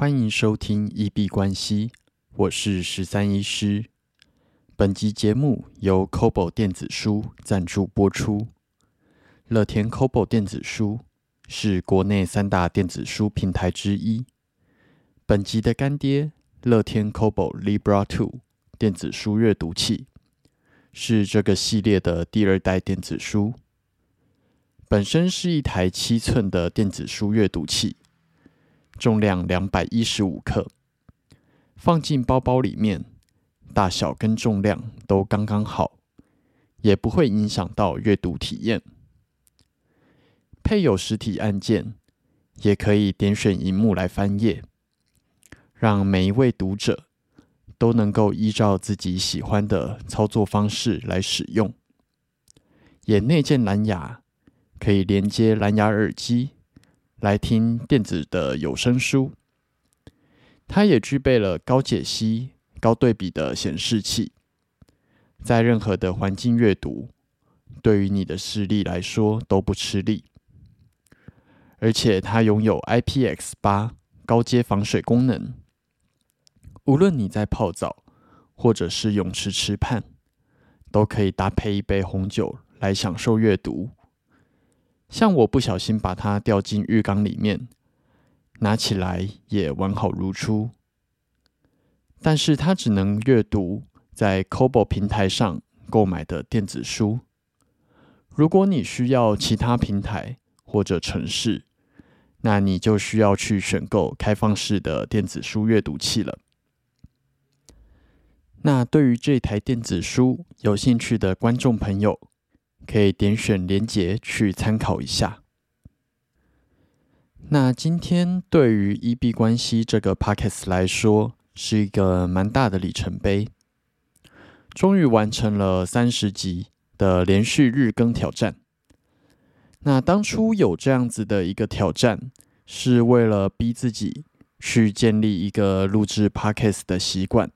欢迎收听《一币关系》，我是十三医师。本集节目由 Kobo 电子书赞助播出。乐天 Kobo 电子书是国内三大电子书平台之一。本集的干爹乐天 Kobo Libra Two 电子书阅读器是这个系列的第二代电子书。本身是一台七寸的电子书阅读器。重量两百一十五克，放进包包里面，大小跟重量都刚刚好，也不会影响到阅读体验。配有实体按键，也可以点选荧幕来翻页，让每一位读者都能够依照自己喜欢的操作方式来使用。也内建蓝牙，可以连接蓝牙耳机。来听电子的有声书，它也具备了高解析、高对比的显示器，在任何的环境阅读，对于你的视力来说都不吃力。而且它拥有 IPX 八高阶防水功能，无论你在泡澡或者是泳池池畔，都可以搭配一杯红酒来享受阅读。像我不小心把它掉进浴缸里面，拿起来也完好如初。但是它只能阅读在 Kobo 平台上购买的电子书。如果你需要其他平台或者城市，那你就需要去选购开放式的电子书阅读器了。那对于这台电子书有兴趣的观众朋友，可以点选连结去参考一下。那今天对于一 B 关系这个 Pockets 来说，是一个蛮大的里程碑，终于完成了三十集的连续日更挑战。那当初有这样子的一个挑战，是为了逼自己去建立一个录制 Pockets 的习惯，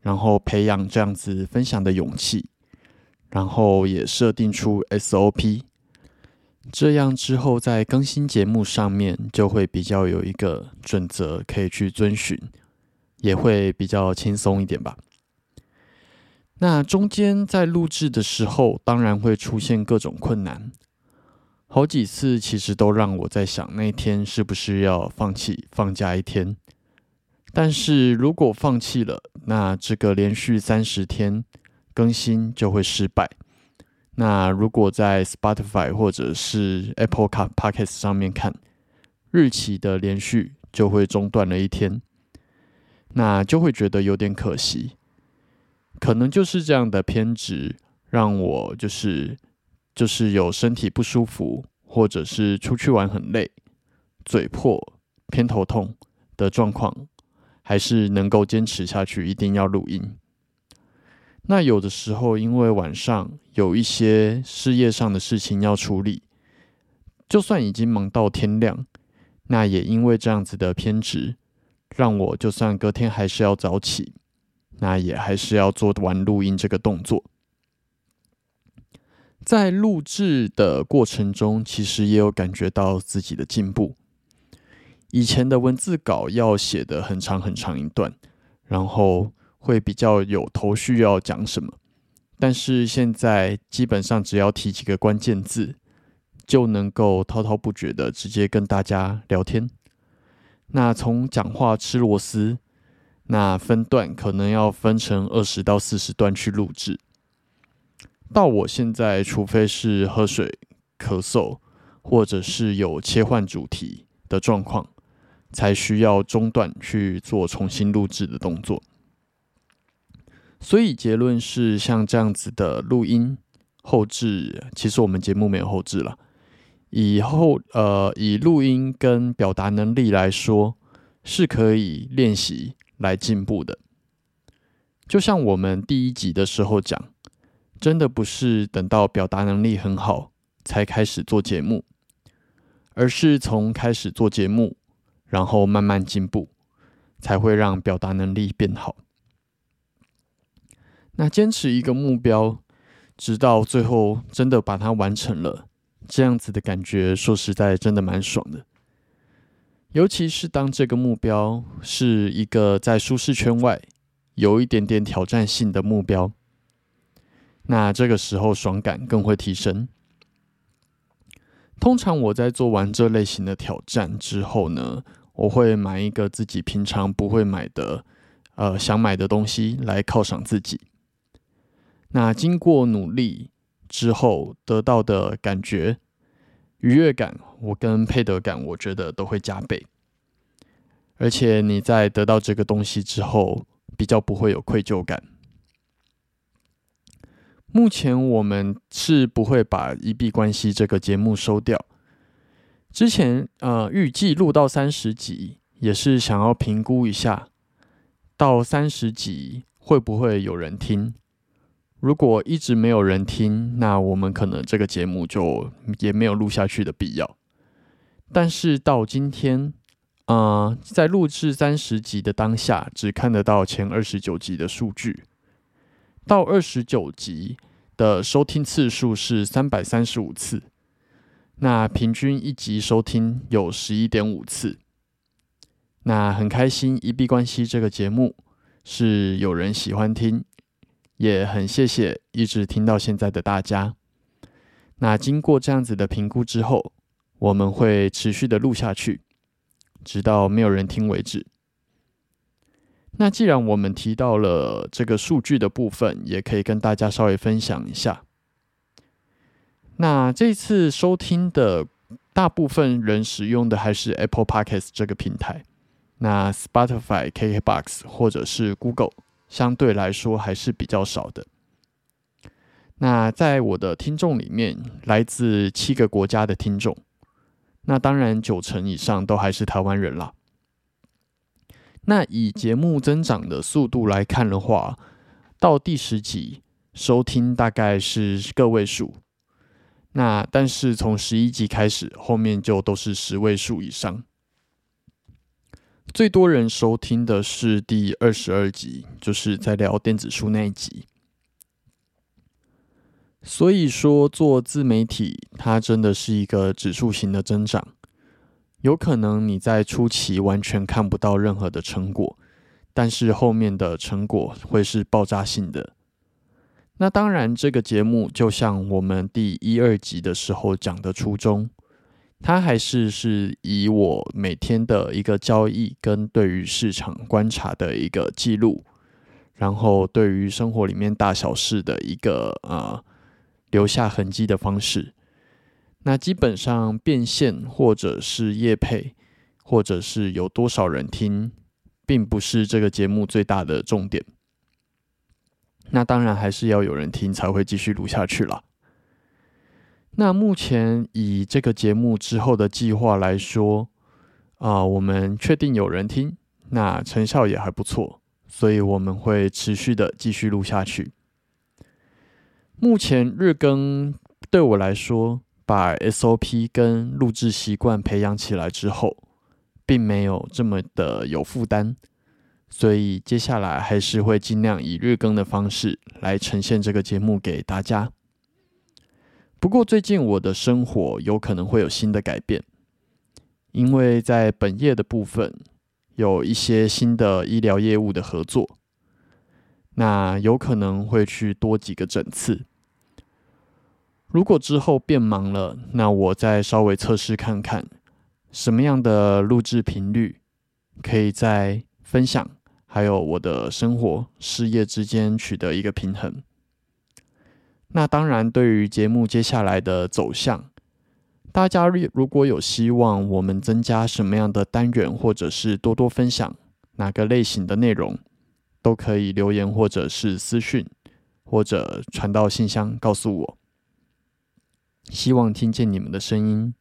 然后培养这样子分享的勇气。然后也设定出 SOP，这样之后在更新节目上面就会比较有一个准则可以去遵循，也会比较轻松一点吧。那中间在录制的时候，当然会出现各种困难，好几次其实都让我在想，那天是不是要放弃放假一天？但是如果放弃了，那这个连续三十天。更新就会失败。那如果在 Spotify 或者是 Apple Car Podcast 上面看，日期的连续就会中断了一天，那就会觉得有点可惜。可能就是这样的偏执，让我就是就是有身体不舒服，或者是出去玩很累、嘴破、偏头痛的状况，还是能够坚持下去，一定要录音。那有的时候，因为晚上有一些事业上的事情要处理，就算已经忙到天亮，那也因为这样子的偏执，让我就算隔天还是要早起，那也还是要做完录音这个动作。在录制的过程中，其实也有感觉到自己的进步。以前的文字稿要写的很长很长一段，然后。会比较有头绪要讲什么，但是现在基本上只要提几个关键字，就能够滔滔不绝的直接跟大家聊天。那从讲话吃螺丝，那分段可能要分成二十到四十段去录制。到我现在，除非是喝水、咳嗽，或者是有切换主题的状况，才需要中断去做重新录制的动作。所以结论是，像这样子的录音后置，其实我们节目没有后置了。以后呃，以录音跟表达能力来说，是可以练习来进步的。就像我们第一集的时候讲，真的不是等到表达能力很好才开始做节目，而是从开始做节目，然后慢慢进步，才会让表达能力变好。那坚持一个目标，直到最后真的把它完成了，这样子的感觉，说实在真的蛮爽的。尤其是当这个目标是一个在舒适圈外有一点点挑战性的目标，那这个时候爽感更会提升。通常我在做完这类型的挑战之后呢，我会买一个自己平常不会买的，呃，想买的东西来犒赏自己。那经过努力之后得到的感觉。愉悦感，我跟配得感，我觉得都会加倍。而且你在得到这个东西之后，比较不会有愧疚感。目前我们是不会把一币关系这个节目收掉。之前呃预计录到三十集，也是想要评估一下，到三十集会不会有人听。如果一直没有人听，那我们可能这个节目就也没有录下去的必要。但是到今天，呃，在录制三十集的当下，只看得到前二十九集的数据。到二十九集的收听次数是三百三十五次，那平均一集收听有十一点五次。那很开心，一币关系这个节目是有人喜欢听。也很谢谢一直听到现在的大家。那经过这样子的评估之后，我们会持续的录下去，直到没有人听为止。那既然我们提到了这个数据的部分，也可以跟大家稍微分享一下。那这次收听的大部分人使用的还是 Apple Podcast 这个平台，那 Spotify、KKBox 或者是 Google。相对来说还是比较少的。那在我的听众里面，来自七个国家的听众，那当然九成以上都还是台湾人啦。那以节目增长的速度来看的话，到第十集收听大概是个位数，那但是从十一集开始，后面就都是十位数以上。最多人收听的是第二十二集，就是在聊电子书那一集。所以说，做自媒体，它真的是一个指数型的增长。有可能你在初期完全看不到任何的成果，但是后面的成果会是爆炸性的。那当然，这个节目就像我们第一、二集的时候讲的初衷。它还是是以我每天的一个交易跟对于市场观察的一个记录，然后对于生活里面大小事的一个呃留下痕迹的方式。那基本上变现或者是业配，或者是有多少人听，并不是这个节目最大的重点。那当然还是要有人听才会继续录下去了。那目前以这个节目之后的计划来说，啊，我们确定有人听，那成效也还不错，所以我们会持续的继续录下去。目前日更对我来说，把 SOP 跟录制习惯培养起来之后，并没有这么的有负担，所以接下来还是会尽量以日更的方式来呈现这个节目给大家。不过最近我的生活有可能会有新的改变，因为在本业的部分有一些新的医疗业务的合作，那有可能会去多几个诊次。如果之后变忙了，那我再稍微测试看看什么样的录制频率可以在分享还有我的生活事业之间取得一个平衡。那当然，对于节目接下来的走向，大家如果有希望我们增加什么样的单元，或者是多多分享哪个类型的内容，都可以留言或者是私讯，或者传到信箱告诉我。希望听见你们的声音。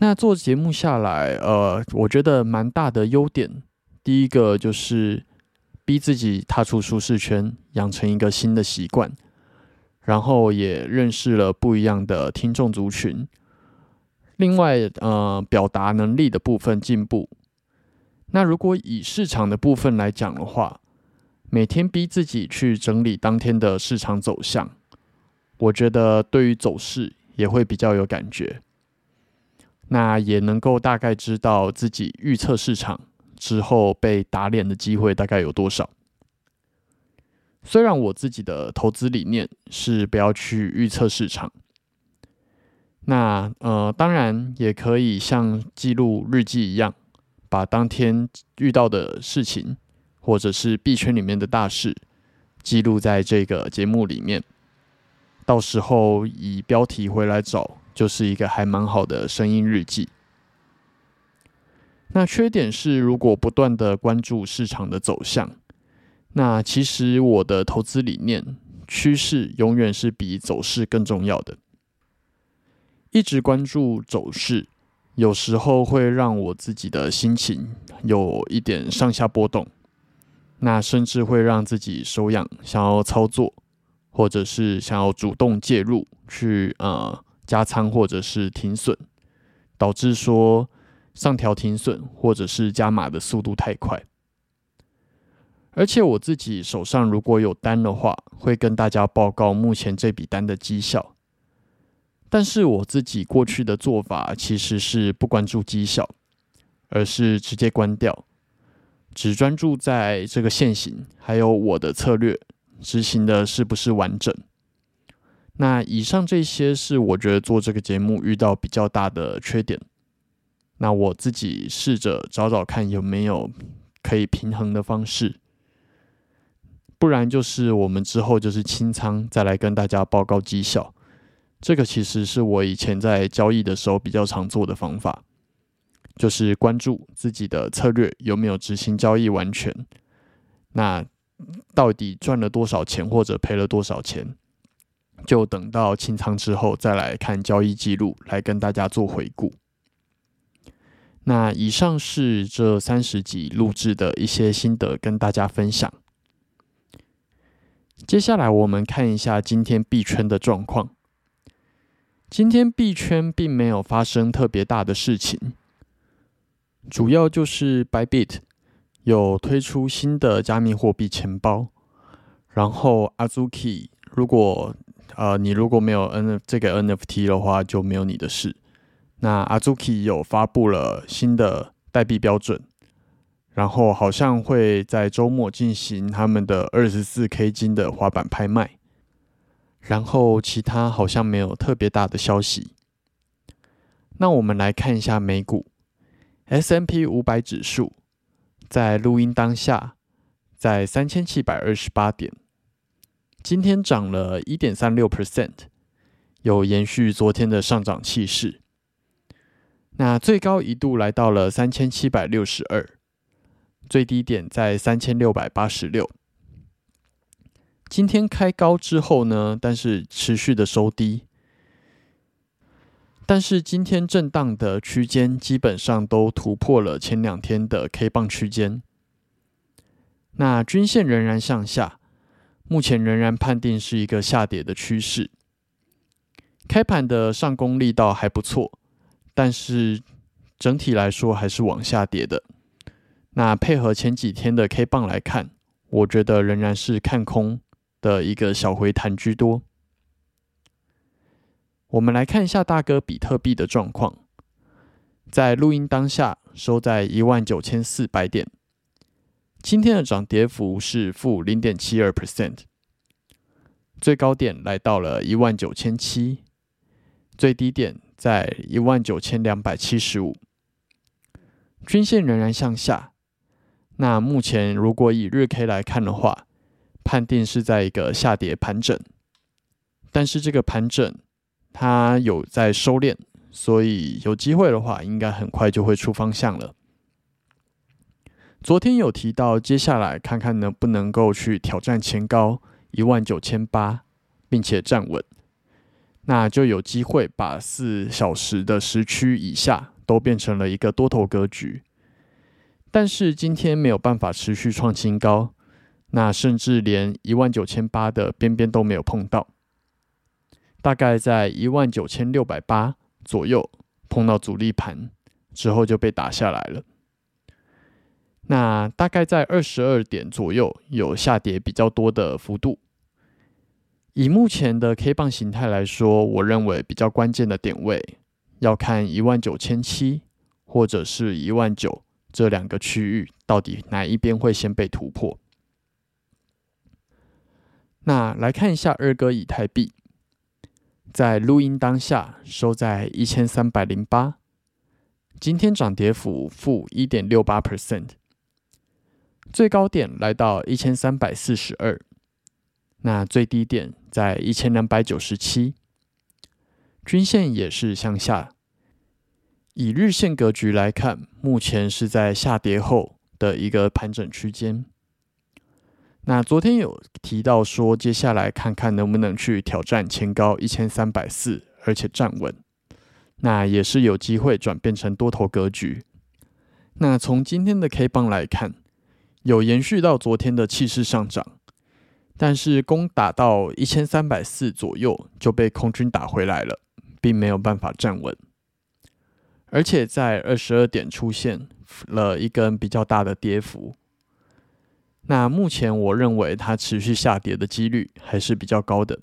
那做节目下来，呃，我觉得蛮大的优点，第一个就是逼自己踏出舒适圈，养成一个新的习惯。然后也认识了不一样的听众族群。另外，呃，表达能力的部分进步。那如果以市场的部分来讲的话，每天逼自己去整理当天的市场走向，我觉得对于走势也会比较有感觉。那也能够大概知道自己预测市场之后被打脸的机会大概有多少。虽然我自己的投资理念是不要去预测市场，那呃，当然也可以像记录日记一样，把当天遇到的事情或者是币圈里面的大事记录在这个节目里面，到时候以标题回来找，就是一个还蛮好的声音日记。那缺点是，如果不断的关注市场的走向。那其实我的投资理念，趋势永远是比走势更重要的。一直关注走势，有时候会让我自己的心情有一点上下波动，那甚至会让自己手痒，想要操作，或者是想要主动介入去呃加仓或者是停损，导致说上调停损或者是加码的速度太快。而且我自己手上如果有单的话，会跟大家报告目前这笔单的绩效。但是我自己过去的做法其实是不关注绩效，而是直接关掉，只专注在这个现行，还有我的策略执行的是不是完整。那以上这些是我觉得做这个节目遇到比较大的缺点。那我自己试着找找看有没有可以平衡的方式。不然就是我们之后就是清仓，再来跟大家报告绩效。这个其实是我以前在交易的时候比较常做的方法，就是关注自己的策略有没有执行交易完全。那到底赚了多少钱或者赔了多少钱，就等到清仓之后再来看交易记录，来跟大家做回顾。那以上是这三十集录制的一些心得，跟大家分享。接下来我们看一下今天币圈的状况。今天币圈并没有发生特别大的事情，主要就是 Bybit 有推出新的加密货币钱包，然后 Azuki 如果呃你如果没有 N 这个 NFT 的话就没有你的事。那 Azuki 有发布了新的代币标准。然后好像会在周末进行他们的二十四 K 金的滑板拍卖，然后其他好像没有特别大的消息。那我们来看一下美股 S M P 五百指数，在录音当下在三千七百二十八点，今天涨了一点三六 percent，有延续昨天的上涨气势。那最高一度来到了三千七百六十二。最低点在三千六百八十六。今天开高之后呢，但是持续的收低。但是今天震荡的区间基本上都突破了前两天的 K 棒区间。那均线仍然向下，目前仍然判定是一个下跌的趋势。开盘的上攻力道还不错，但是整体来说还是往下跌的。那配合前几天的 K 棒来看，我觉得仍然是看空的一个小回弹居多。我们来看一下大哥比特币的状况，在录音当下收在一万九千四百点，今天的涨跌幅是负零点七二 percent，最高点来到了一万九千七，最低点在一万九千两百七十五，均线仍然向下。那目前如果以日 K 来看的话，判定是在一个下跌盘整，但是这个盘整它有在收敛，所以有机会的话，应该很快就会出方向了。昨天有提到，接下来看看能不能够去挑战前高一万九千八，并且站稳，那就有机会把四小时的时区以下都变成了一个多头格局。但是今天没有办法持续创新高，那甚至连一万九千八的边边都没有碰到，大概在一万九千六百八左右碰到阻力盘之后就被打下来了。那大概在二十二点左右有下跌比较多的幅度。以目前的 K 棒形态来说，我认为比较关键的点位要看一万九千七或者是一万九这两个区域，到底哪一边会先被突破。那来看一下二哥以太币，在录音当下收在一千三百零八，今天涨跌幅负一点六八 percent，最高点来到一千三百四十二，那最低点在一千两百九十七，均线也是向下。以日线格局来看，目前是在下跌后的一个盘整区间。那昨天有提到说，接下来看看能不能去挑战前高一千三百四，而且站稳，那也是有机会转变成多头格局。那从今天的 K 棒来看，有延续到昨天的气势上涨，但是攻打到一千三百四左右就被空军打回来了，并没有办法站稳，而且在二十二点出现了一根比较大的跌幅。那目前我认为它持续下跌的几率还是比较高的。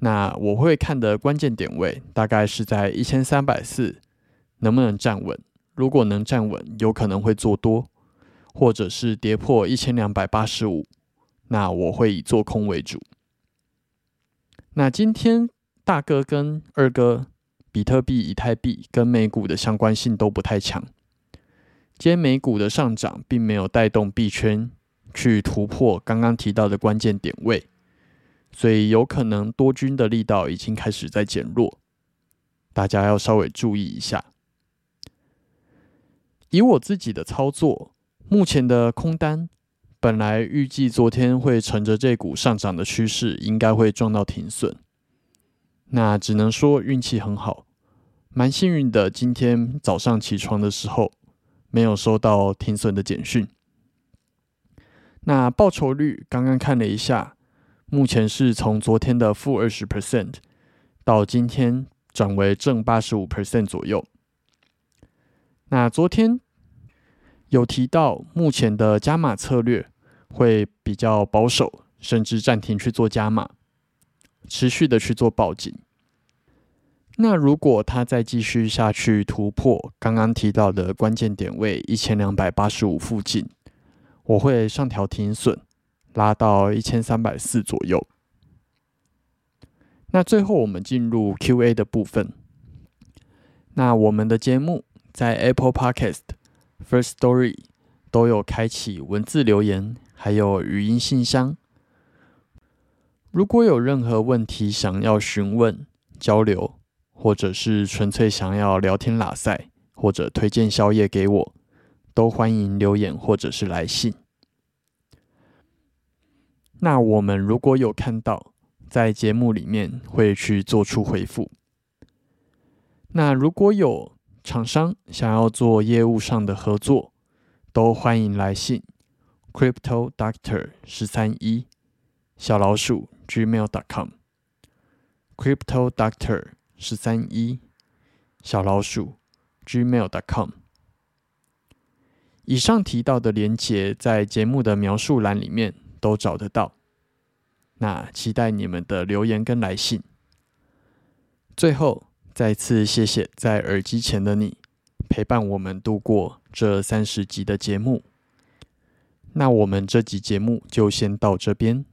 那我会看的关键点位大概是在一千三百四，能不能站稳？如果能站稳，有可能会做多，或者是跌破一千两百八十五，那我会以做空为主。那今天大哥跟二哥，比特币、以太币跟美股的相关性都不太强。今天美股的上涨并没有带动币圈。去突破刚刚提到的关键点位，所以有可能多军的力道已经开始在减弱，大家要稍微注意一下。以我自己的操作，目前的空单本来预计昨天会乘着这股上涨的趋势，应该会撞到停损，那只能说运气很好，蛮幸运的。今天早上起床的时候，没有收到停损的简讯。那报酬率刚刚看了一下，目前是从昨天的负二十 percent 到今天转为正八十五 percent 左右。那昨天有提到，目前的加码策略会比较保守，甚至暂停去做加码，持续的去做报警。那如果它再继续下去突破刚刚提到的关键点位一千两百八十五附近。我会上调停损，拉到一千三百四左右。那最后我们进入 Q&A 的部分。那我们的节目在 Apple Podcast、First Story 都有开启文字留言，还有语音信箱。如果有任何问题想要询问、交流，或者是纯粹想要聊天拉塞，或者推荐宵夜给我。都欢迎留言或者是来信。那我们如果有看到，在节目里面会去做出回复。那如果有厂商想要做业务上的合作，都欢迎来信：crypto doctor 十三一小老鼠 gmail.com。crypto doctor 十三一小老鼠 gmail.com。以上提到的连结在节目的描述栏里面都找得到。那期待你们的留言跟来信。最后，再次谢谢在耳机前的你陪伴我们度过这三十集的节目。那我们这集节目就先到这边。